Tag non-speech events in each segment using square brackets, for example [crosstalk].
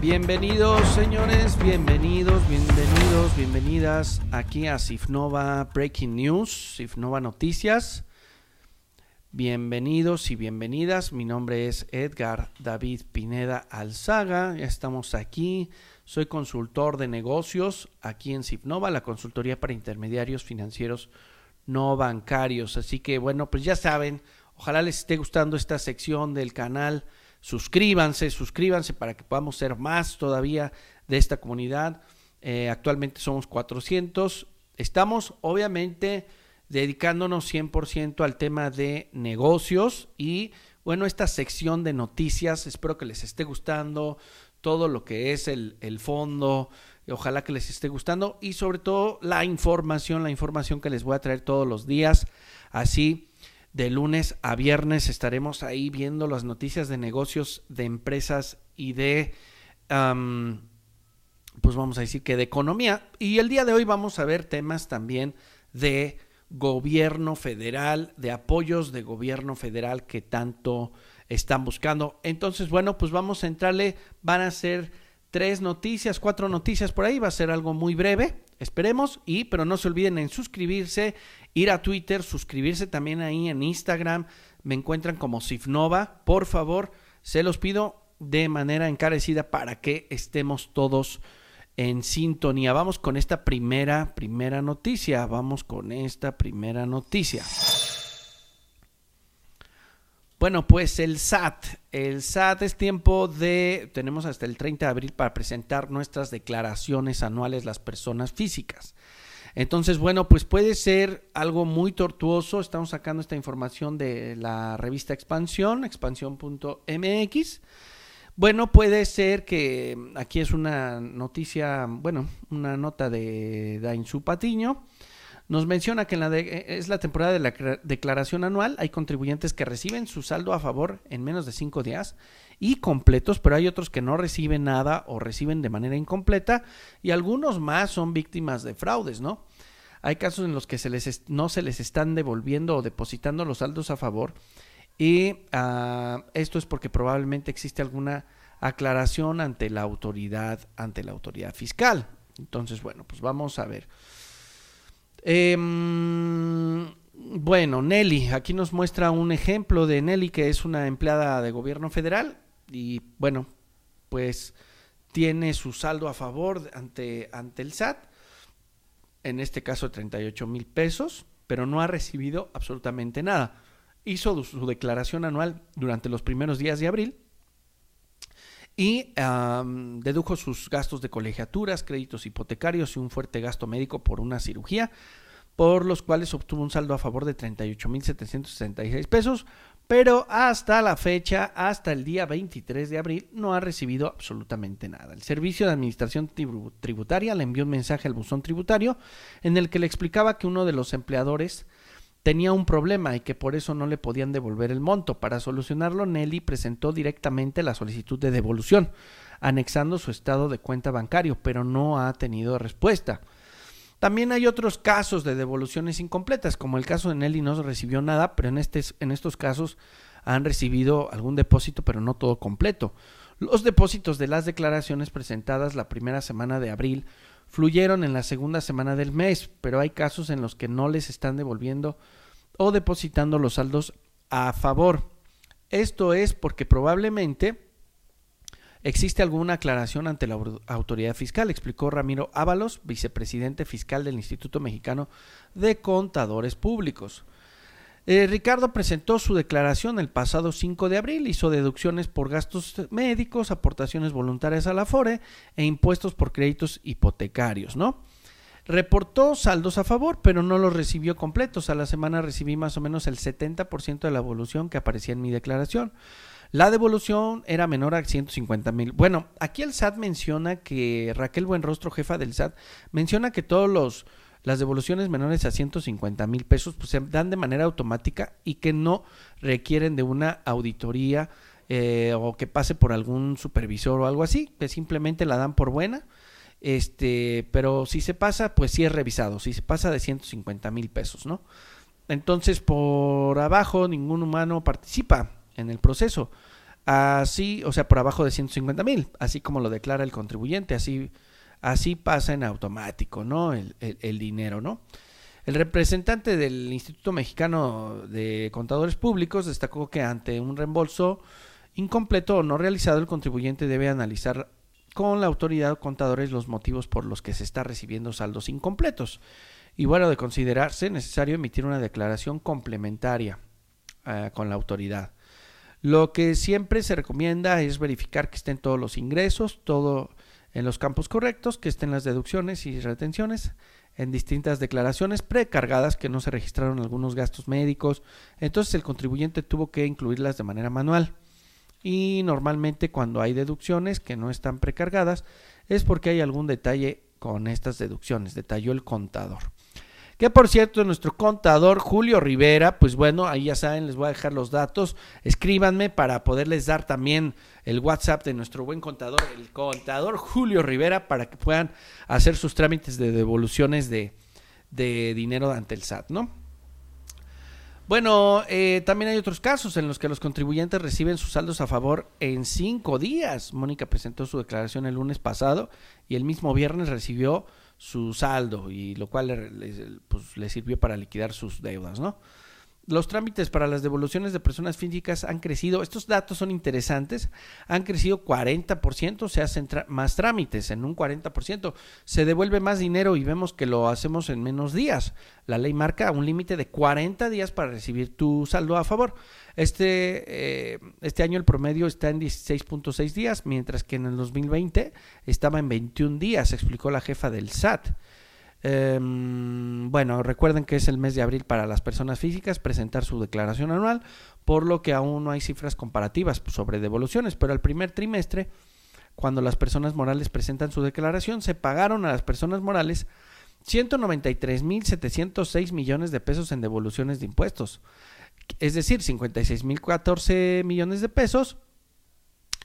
Bienvenidos, señores, bienvenidos, bienvenidos, bienvenidas aquí a Sifnova Breaking News, Sifnova Noticias. Bienvenidos y bienvenidas. Mi nombre es Edgar David Pineda Alzaga. Ya estamos aquí. Soy consultor de negocios aquí en Sifnova, la consultoría para intermediarios financieros no bancarios. Así que bueno, pues ya saben, ojalá les esté gustando esta sección del canal suscríbanse, suscríbanse para que podamos ser más todavía de esta comunidad. Eh, actualmente somos 400. Estamos obviamente dedicándonos 100% al tema de negocios y bueno, esta sección de noticias, espero que les esté gustando todo lo que es el, el fondo, ojalá que les esté gustando y sobre todo la información, la información que les voy a traer todos los días, así de lunes a viernes estaremos ahí viendo las noticias de negocios, de empresas y de, pues vamos a decir que de economía. Y el día de hoy vamos a ver temas también de gobierno federal, de apoyos de gobierno federal que tanto están buscando. Entonces, bueno, pues vamos a entrarle, van a ser tres noticias, cuatro noticias por ahí, va a ser algo muy breve, esperemos, y pero no se olviden en suscribirse ir a Twitter, suscribirse también ahí en Instagram, me encuentran como Sifnova, por favor, se los pido de manera encarecida para que estemos todos en sintonía. Vamos con esta primera, primera noticia, vamos con esta primera noticia. Bueno, pues el SAT. El SAT es tiempo de, tenemos hasta el 30 de abril para presentar nuestras declaraciones anuales las personas físicas. Entonces, bueno, pues puede ser algo muy tortuoso. Estamos sacando esta información de la revista Expansión, expansión.mx. Bueno, puede ser que aquí es una noticia, bueno, una nota de Dainzú Patiño. Nos menciona que en la es la temporada de la declaración anual. Hay contribuyentes que reciben su saldo a favor en menos de cinco días y completos, pero hay otros que no reciben nada o reciben de manera incompleta y algunos más son víctimas de fraudes, ¿no? Hay casos en los que se les no se les están devolviendo o depositando los saldos a favor y ah, esto es porque probablemente existe alguna aclaración ante la autoridad, ante la autoridad fiscal. Entonces, bueno, pues vamos a ver. Em, bueno, Nelly, aquí nos muestra un ejemplo de Nelly, que es una empleada de gobierno federal y bueno, pues tiene su saldo a favor ante, ante el SAT, en este caso 38 mil pesos, pero no ha recibido absolutamente nada. Hizo su declaración anual durante los primeros días de abril y dedujo sus gastos de colegiaturas, créditos hipotecarios y un fuerte gasto médico por una cirugía, por los cuales obtuvo un saldo a favor de 38.766 pesos, pero hasta la fecha, hasta el día 23 de abril, no ha recibido absolutamente nada. El Servicio de Administración Tributaria le envió un mensaje al buzón tributario en el que le explicaba que uno de los empleadores tenía un problema y que por eso no le podían devolver el monto. Para solucionarlo, Nelly presentó directamente la solicitud de devolución, anexando su estado de cuenta bancario, pero no ha tenido respuesta. También hay otros casos de devoluciones incompletas, como el caso de Nelly no recibió nada, pero en, este, en estos casos han recibido algún depósito, pero no todo completo. Los depósitos de las declaraciones presentadas la primera semana de abril fluyeron en la segunda semana del mes, pero hay casos en los que no les están devolviendo o depositando los saldos a favor. Esto es porque probablemente ¿Existe alguna aclaración ante la autoridad fiscal? Explicó Ramiro Ábalos, vicepresidente fiscal del Instituto Mexicano de Contadores Públicos. Eh, Ricardo presentó su declaración el pasado 5 de abril, hizo deducciones por gastos médicos, aportaciones voluntarias a la FORE e impuestos por créditos hipotecarios, ¿no? Reportó saldos a favor, pero no los recibió completos. A la semana recibí más o menos el 70% de la evolución que aparecía en mi declaración. La devolución era menor a 150 mil. Bueno, aquí el SAT menciona que Raquel Buenrostro, jefa del SAT, menciona que todos los las devoluciones menores a 150 mil pesos pues, se dan de manera automática y que no requieren de una auditoría eh, o que pase por algún supervisor o algo así, que simplemente la dan por buena. Este, pero si se pasa, pues sí es revisado. Si se pasa de 150 mil pesos, ¿no? Entonces, por abajo, ningún humano participa en el proceso. así, o sea, por abajo de 150 mil, así como lo declara el contribuyente, así, así pasa en automático, ¿no? El, dinero, ¿no? El representante del Instituto Mexicano de Contadores Públicos destacó que ante un reembolso incompleto o no realizado, el contribuyente debe analizar con la autoridad contadores los motivos por los que se está recibiendo saldos incompletos. Y bueno, de considerarse necesario emitir una declaración complementaria eh, con la autoridad. Lo que siempre se recomienda es verificar que estén todos los ingresos, todo en los campos correctos, que estén las deducciones y retenciones en distintas declaraciones precargadas que no se registraron algunos gastos médicos. Entonces el contribuyente tuvo que incluirlas de manera manual y normalmente cuando hay deducciones que no están precargadas es porque hay algún detalle con estas deducciones, detalló el contador. Que por cierto, nuestro contador Julio Rivera, pues bueno, ahí ya saben, les voy a dejar los datos. Escríbanme para poderles dar también el WhatsApp de nuestro buen contador, el contador Julio Rivera, para que puedan hacer sus trámites de devoluciones de, de dinero ante el SAT, ¿no? Bueno, eh, también hay otros casos en los que los contribuyentes reciben sus saldos a favor en cinco días. Mónica presentó su declaración el lunes pasado y el mismo viernes recibió su saldo y lo cual le, pues, le sirvió para liquidar sus deudas, ¿no? Los trámites para las devoluciones de personas físicas han crecido, estos datos son interesantes, han crecido 40%, se hacen más trámites en un 40%, se devuelve más dinero y vemos que lo hacemos en menos días. La ley marca un límite de 40 días para recibir tu saldo a favor. Este, eh, este año el promedio está en 16.6 días, mientras que en el 2020 estaba en 21 días, explicó la jefa del SAT. Em, bueno, recuerden que es el mes de abril para las personas físicas presentar su declaración anual, por lo que aún no hay cifras comparativas sobre devoluciones, pero al primer trimestre, cuando las personas morales presentan su declaración, se pagaron a las personas morales 193.706 millones de pesos en devoluciones de impuestos, es decir, 56.014 millones de pesos,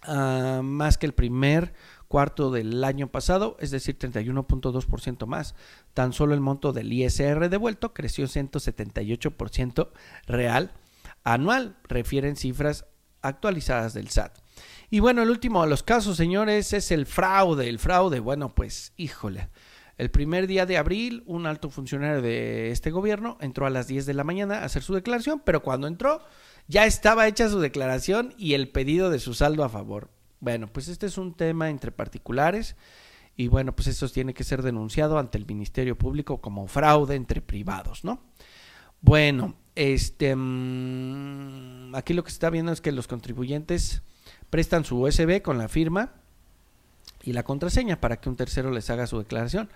ah, más que el primer cuarto del año pasado, es decir, 31.2% más. Tan solo el monto del ISR devuelto creció 178% real anual, refieren cifras actualizadas del SAT. Y bueno, el último de los casos, señores, es el fraude. El fraude, bueno, pues híjole. El primer día de abril, un alto funcionario de este gobierno entró a las 10 de la mañana a hacer su declaración, pero cuando entró ya estaba hecha su declaración y el pedido de su saldo a favor. Bueno, pues este es un tema entre particulares y bueno, pues esto tiene que ser denunciado ante el Ministerio Público como fraude entre privados, ¿no? Bueno, este mm, aquí lo que se está viendo es que los contribuyentes prestan su USB con la firma y la contraseña para que un tercero les haga su declaración.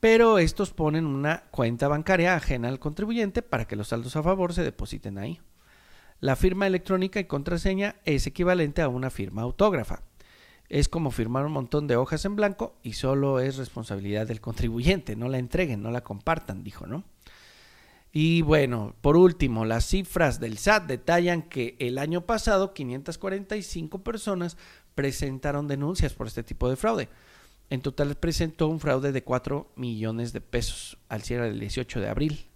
Pero estos ponen una cuenta bancaria ajena al contribuyente para que los saldos a favor se depositen ahí. La firma electrónica y contraseña es equivalente a una firma autógrafa. Es como firmar un montón de hojas en blanco y solo es responsabilidad del contribuyente. No la entreguen, no la compartan, dijo, ¿no? Y bueno, por último, las cifras del SAT detallan que el año pasado 545 personas presentaron denuncias por este tipo de fraude. En total presentó un fraude de 4 millones de pesos al cierre del 18 de abril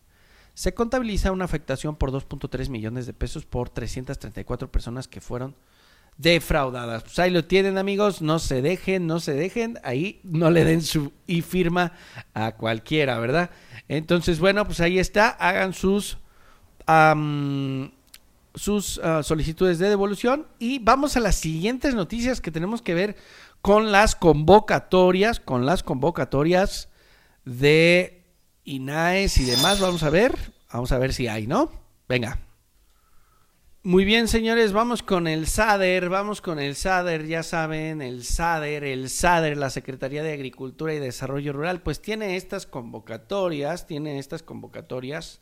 se contabiliza una afectación por 2.3 millones de pesos por 334 personas que fueron defraudadas. Pues ahí lo tienen amigos, no se dejen, no se dejen, ahí no le den su y firma a cualquiera, ¿verdad? Entonces, bueno, pues ahí está, hagan sus, sus ah, solicitudes de devolución y vamos a las siguientes noticias que tenemos que ver con las convocatorias, con las convocatorias de INAES y demás. Vamos a ver. Vamos a ver si hay, ¿no? Venga. Muy bien, señores, vamos con el SADER, vamos con el SADER, ya saben, el SADER, el SADER, la Secretaría de Agricultura y Desarrollo Rural, pues tiene estas convocatorias, tiene estas convocatorias,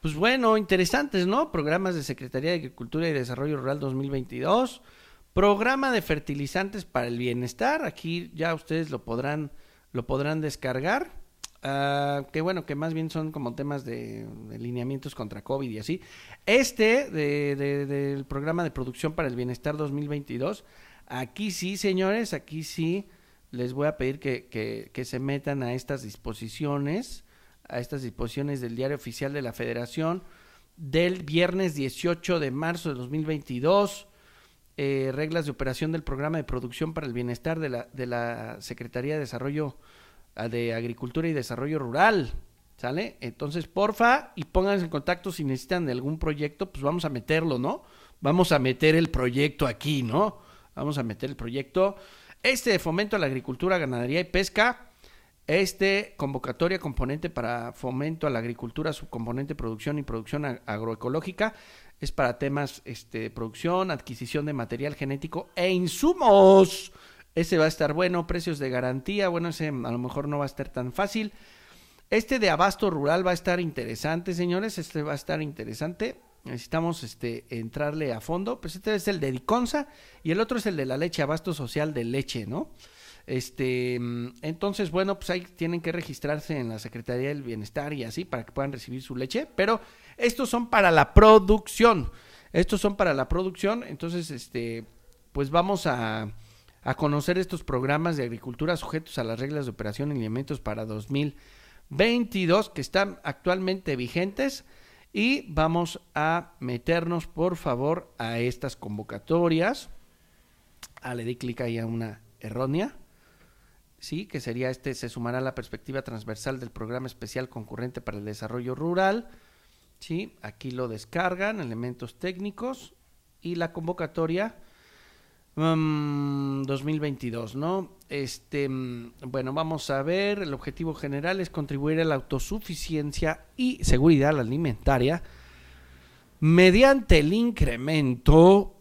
pues bueno, interesantes, ¿no? Programas de Secretaría de Agricultura y Desarrollo Rural 2022, programa de fertilizantes para el bienestar, aquí ya ustedes lo podrán, lo podrán descargar. Uh, que bueno, que más bien son como temas de, lineamientos contra COVID y así. Este del programa de producción para el bienestar 2022, aquí sí, señores, aquí sí les voy a pedir que, se metan a estas disposiciones, a estas disposiciones del diario oficial de la Federación del viernes 18 de marzo de 2022 eh, reglas de operación del programa de producción para el bienestar de la, de la Secretaría de Desarrollo de Agricultura y Desarrollo Rural. ¿Sale? Entonces, porfa, y pónganse en contacto si necesitan de algún proyecto, pues vamos a meterlo, ¿no? Vamos a meter el proyecto aquí, ¿no? Vamos a meter el proyecto. Este de fomento a la agricultura, ganadería y pesca, este convocatoria componente para fomento a la agricultura, subcomponente producción y producción agroecológica es para temas este, de producción, adquisición de material genético e insumos. Ese va a estar bueno, precios de garantía, bueno, ese a lo mejor no va a estar tan fácil. Este de abasto rural va a estar interesante, señores, este va a estar interesante. Necesitamos este, entrarle a fondo. Pues este es el de Diconsa y el otro es el de la leche, abasto social de leche, ¿no? Este, entonces, bueno, pues ahí tienen que registrarse en la Secretaría del Bienestar y así para que puedan recibir su leche, pero estos son para la producción. Estos son para la producción, entonces, este, pues vamos a, a conocer estos programas de agricultura sujetos a las reglas de operación y alimentos para 2022 que están actualmente vigentes. Y vamos a meternos, por favor, a estas convocatorias. Ah, le di clic ahí a una errónea. Sí, que sería este, se sumará a la perspectiva transversal del programa especial concurrente para el desarrollo rural, sí, aquí lo descargan, elementos técnicos. Y la convocatoria 2022, mm, ¿no? Este, mm, bueno, vamos a ver, el objetivo general es contribuir a la autosuficiencia y seguridad alimentaria mediante el incremento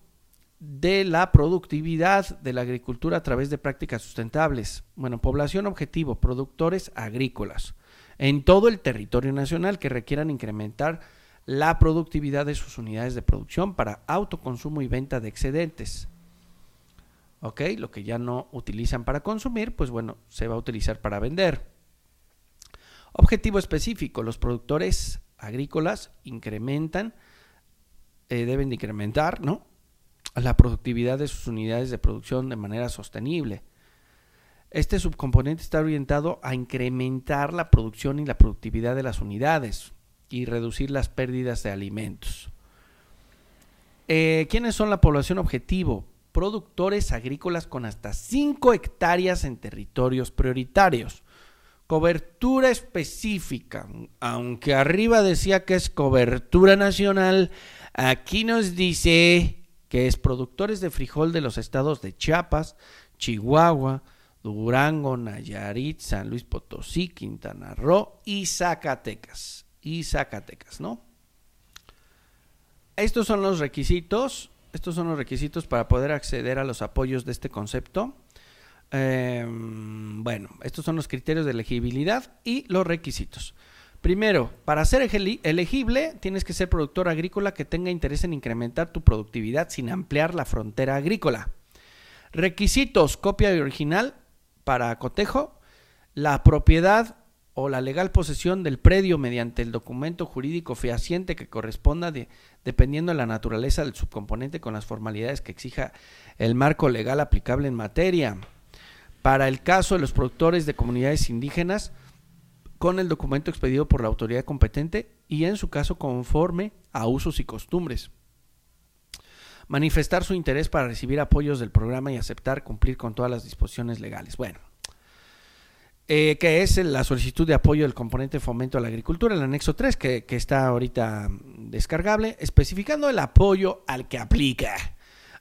de la productividad de la agricultura a través de prácticas sustentables. Bueno, población objetivo, productores agrícolas en todo el territorio nacional que requieran incrementar la productividad de sus unidades de producción para autoconsumo y venta de excedentes. ¿Ok? Lo que ya no utilizan para consumir, pues bueno, se va a utilizar para vender. Objetivo específico, los productores agrícolas incrementan, eh, deben de incrementar, ¿no? la productividad de sus unidades de producción de manera sostenible. Este subcomponente está orientado a incrementar la producción y la productividad de las unidades y reducir las pérdidas de alimentos. Eh, ¿Quiénes son la población objetivo? Productores agrícolas con hasta 5 hectáreas en territorios prioritarios. Cobertura específica, aunque arriba decía que es cobertura nacional, aquí nos dice que es productores de frijol de los estados de Chiapas, Chihuahua, Durango, Nayarit, San Luis Potosí, Quintana Roo y Zacatecas. Y Zacatecas, ¿no? Estos son los requisitos. Estos son los requisitos para poder acceder a los apoyos de este concepto. Em, bueno, estos son los criterios de elegibilidad y los requisitos. Primero, para ser elegible, tienes que ser productor agrícola que tenga interés en incrementar tu productividad sin ampliar la frontera agrícola. Requisitos, copia original para cotejo, la propiedad o la legal posesión del predio mediante el documento jurídico fehaciente que corresponda dependiendo de la naturaleza del subcomponente con las formalidades que exija el marco legal aplicable en materia. Para el caso de los productores de comunidades indígenas, con el documento expedido por la autoridad competente y en su caso conforme a usos y costumbres. Manifestar su interés para recibir apoyos del programa y aceptar cumplir con todas las disposiciones legales. Bueno, eh, que es la solicitud de apoyo del componente fomento a la agricultura, el anexo 3, que, está ahorita descargable, especificando el apoyo al que aplica.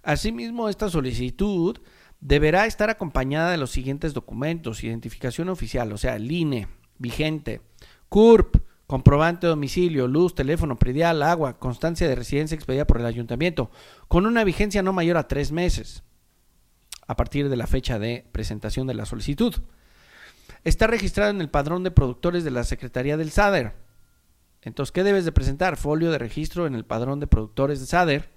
Asimismo, esta solicitud deberá estar acompañada de los siguientes documentos, identificación oficial, o sea, el INE, vigente. CURP, comprobante de domicilio, luz, teléfono, predial, agua, constancia de residencia expedida por el ayuntamiento, con una vigencia no mayor a tres meses, a partir de la fecha de presentación de la solicitud. Está registrado en el padrón de productores de la Secretaría del SADER. Entonces, ¿qué debes de presentar? Folio de registro en el padrón de productores de SADER.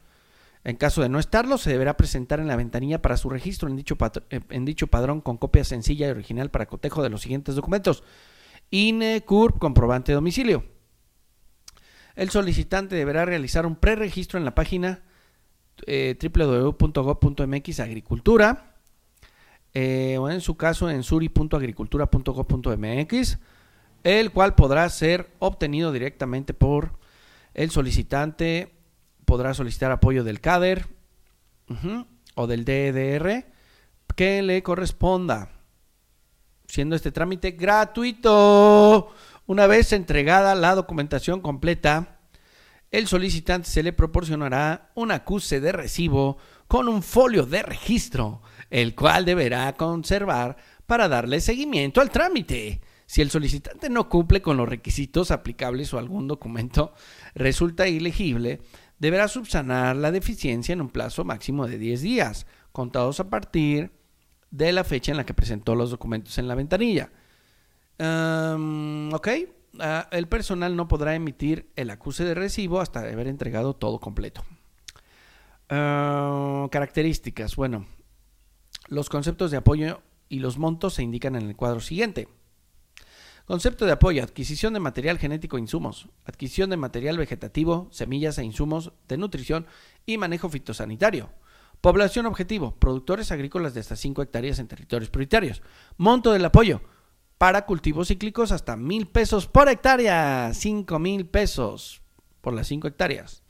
En caso de no estarlo, se deberá presentar en la ventanilla para su registro en dicho, en dicho padrón con copia sencilla y original para cotejo de los siguientes documentos INE, CURP, comprobante de domicilio. El solicitante deberá realizar un preregistro en la página eh, www.gov.mx agricultura eh, o en su caso en suri.agricultura.gov.mx, el cual podrá ser obtenido directamente por el solicitante, podrá solicitar apoyo del CADER o del DDR que le corresponda, siendo este trámite gratuito. Una vez entregada la documentación completa, el solicitante se le proporcionará un acuse de recibo con un folio de registro, el cual deberá conservar para darle seguimiento al trámite. Si el solicitante no cumple con los requisitos aplicables o algún documento resulta ilegible, deberá subsanar la deficiencia en un plazo máximo de 10 días, contados a partir de la fecha en la que presentó los documentos en la ventanilla. ok, ah, el personal no podrá emitir el acuse de recibo hasta haber entregado todo completo. Ah, características. Bueno, los conceptos de apoyo y los montos se indican en el cuadro siguiente. Concepto de apoyo, adquisición de material genético e insumos, adquisición de material vegetativo, semillas e insumos de nutrición y manejo fitosanitario. Población objetivo, productores agrícolas de hasta 5 hectáreas en territorios prioritarios. Monto del apoyo, para cultivos cíclicos hasta mil pesos por hectárea, 5 mil pesos por las 5 hectáreas.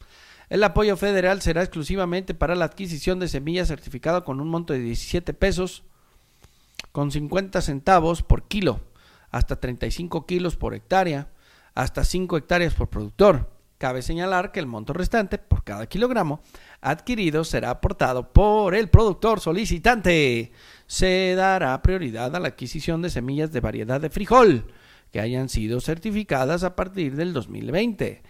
El apoyo federal será exclusivamente para la adquisición de semillas certificada con un monto de 17 pesos con 50 centavos por kilo hasta 35 kilos por hectárea, hasta 5 hectáreas por productor. Cabe señalar que el monto restante por cada kilogramo adquirido será aportado por el productor solicitante. Se dará prioridad a la adquisición de semillas de variedad de frijol que hayan sido certificadas a partir del 2020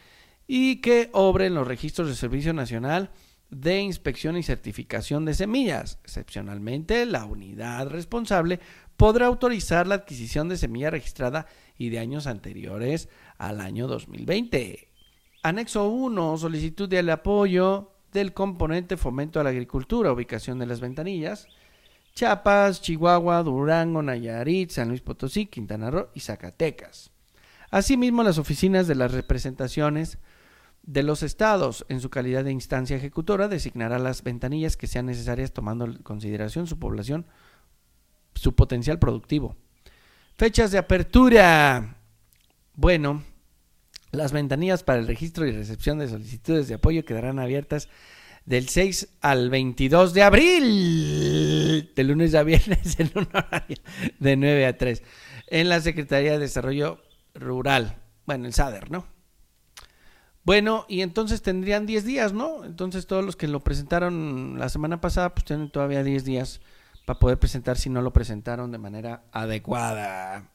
y que obren los registros de Servicio Nacional de Inspección y Certificación de Semillas. Excepcionalmente, la unidad responsable podrá autorizar la adquisición de semilla registrada y de años anteriores al año 2020. Anexo 1. Solicitud de apoyo del componente Fomento a la Agricultura, ubicación de las ventanillas. Chiapas, Chihuahua, Durango, Nayarit, San Luis Potosí, Quintana Roo y Zacatecas. Asimismo, las oficinas de las representaciones de los estados, en su calidad de instancia ejecutora, designará las ventanillas que sean necesarias tomando en consideración su población su potencial productivo. Fechas de apertura. Bueno, las ventanillas para el registro y recepción de solicitudes de apoyo quedarán abiertas del 6 al 22 de abril, de lunes a viernes [laughs] en un de 9 a 3, en la Secretaría de Desarrollo Rural, bueno, el SADER, ¿no? Bueno, y entonces tendrían 10 días, ¿no? Entonces todos los que lo presentaron la semana pasada, pues tienen todavía 10 días para poder presentar si no lo presentaron de manera adecuada.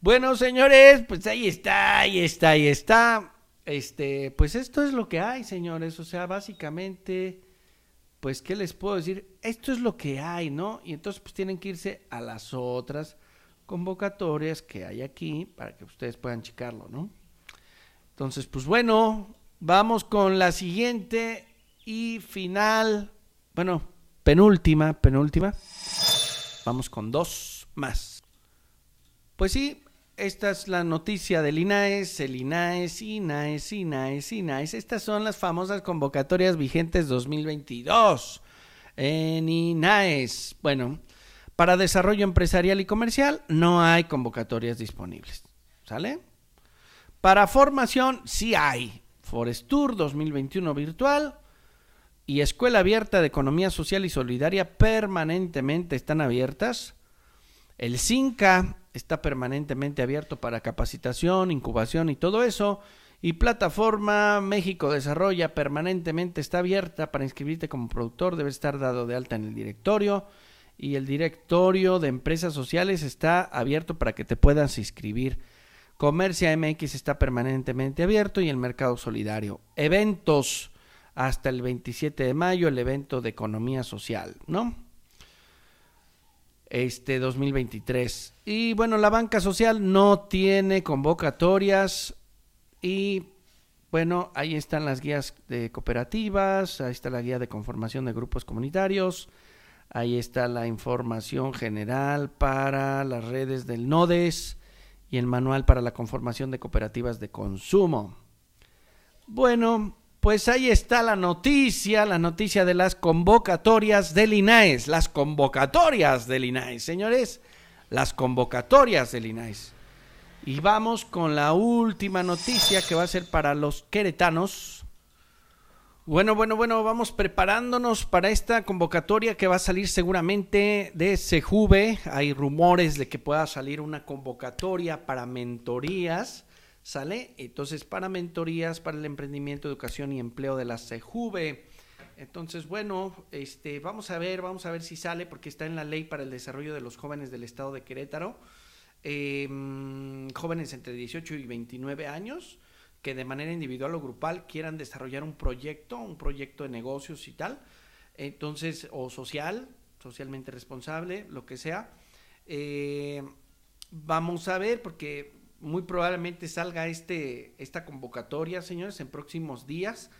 Bueno, señores, pues ahí está, ahí está, ahí está. Este, pues esto es lo que hay, señores. O sea, básicamente, pues, ¿qué les puedo decir? Esto es lo que hay, ¿no? Y entonces, pues tienen que irse a las otras convocatorias que hay aquí para que ustedes puedan checarlo, ¿no? Entonces, pues bueno, vamos con la siguiente y final. Bueno, penúltima, penúltima. Vamos con dos más. Pues sí, esta es la noticia del INAES, el INAES, INAES, INAES, INAES. Estas son las famosas convocatorias vigentes 2022 en INAES. Bueno, para desarrollo empresarial y comercial no hay convocatorias disponibles. ¿Sale? Para formación sí hay. Forestur 2021 virtual, y Escuela Abierta de Economía Social y Solidaria permanentemente están abiertas. El CINCA está permanentemente abierto para capacitación, incubación y todo eso. Y Plataforma México Desarrolla permanentemente está abierta para inscribirte como productor. Debe estar dado de alta en el directorio. Y el directorio de empresas sociales está abierto para que te puedas inscribir. Comercia MX está permanentemente abierto y el mercado solidario. Eventos hasta el 27 de mayo el evento de economía social, ¿no? Este 2023. Y bueno, la banca social no tiene convocatorias y bueno, ahí están las guías de cooperativas, ahí está la guía de conformación de grupos comunitarios, ahí está la información general para las redes del NODES y el manual para la conformación de cooperativas de consumo. Bueno, pues ahí está la noticia, la noticia de las convocatorias del INAES, las convocatorias del INAES, señores, las convocatorias del INAES. Y vamos con la última noticia que va a ser para los queretanos. Bueno, bueno, bueno, vamos preparándonos para esta convocatoria que va a salir seguramente de Sejuve. Hay rumores de que pueda salir una convocatoria para mentorías, ¿sale? Entonces, para mentorías, para el emprendimiento, educación y empleo de la Sejuve. Entonces, bueno, este, vamos a ver, vamos a ver si sale, porque está en la ley para el desarrollo de los jóvenes del estado de Querétaro. Em, jóvenes entre 18 y 29 años que de manera individual o grupal quieran desarrollar un proyecto, un proyecto de negocios y tal, entonces, o social, socialmente responsable, lo que sea. Eh, vamos a ver, porque muy probablemente salga este, esta convocatoria, señores, en próximos días,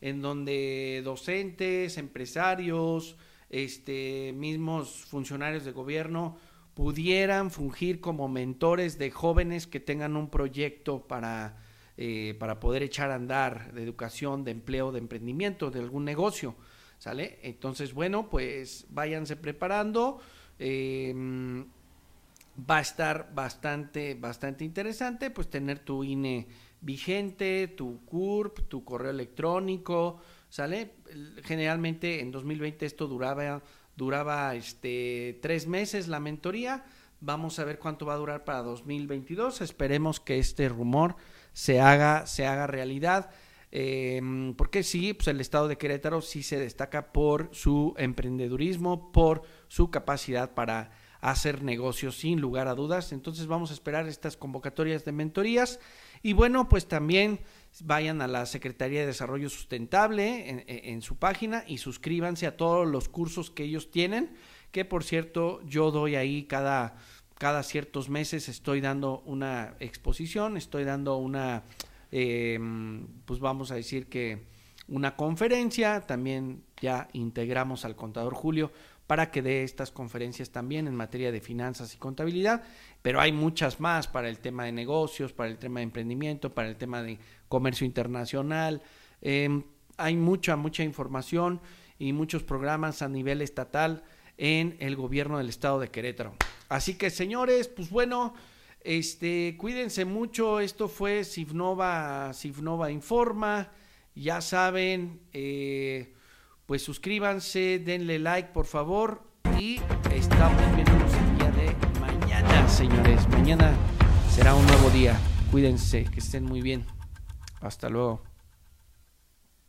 en donde docentes, empresarios, este, mismos funcionarios de gobierno pudieran fungir como mentores de jóvenes que tengan un proyecto para eh, para poder echar a andar de educación, de empleo, de emprendimiento, de algún negocio, ¿sale? Entonces, bueno, pues váyanse preparando. Em, va a estar bastante, bastante interesante, pues tener tu INE vigente, tu CURP, tu correo electrónico, ¿sale? Generalmente en 2020 esto duraba, duraba este, tres meses la mentoría. Vamos a ver cuánto va a durar para 2022. Esperemos que este rumor se haga, se haga realidad. Em, porque sí, pues el estado de Querétaro sí se destaca por su emprendedurismo, por su capacidad para hacer negocios sin lugar a dudas. Entonces vamos a esperar estas convocatorias de mentorías y bueno, pues también vayan a la Secretaría de Desarrollo Sustentable en, en, su página y suscríbanse a todos los cursos que ellos tienen, que por cierto yo doy ahí cada cada ciertos meses estoy dando una exposición, estoy dando una, em, pues vamos a decir que una conferencia, también ya integramos al contador Julio para que dé estas conferencias también en materia de finanzas y contabilidad, pero hay muchas más para el tema de negocios, para el tema de emprendimiento, para el tema de comercio internacional. Em, hay mucha, mucha información y muchos programas a nivel estatal en el gobierno del estado de Querétaro. Así que señores, pues bueno, este, cuídense mucho. Esto fue Sifnova, Sifnova Informa. Ya saben, eh, pues suscríbanse, denle like por favor. Y estamos viendo el día de mañana, señores. Mañana será un nuevo día. Cuídense, que estén muy bien. Hasta luego.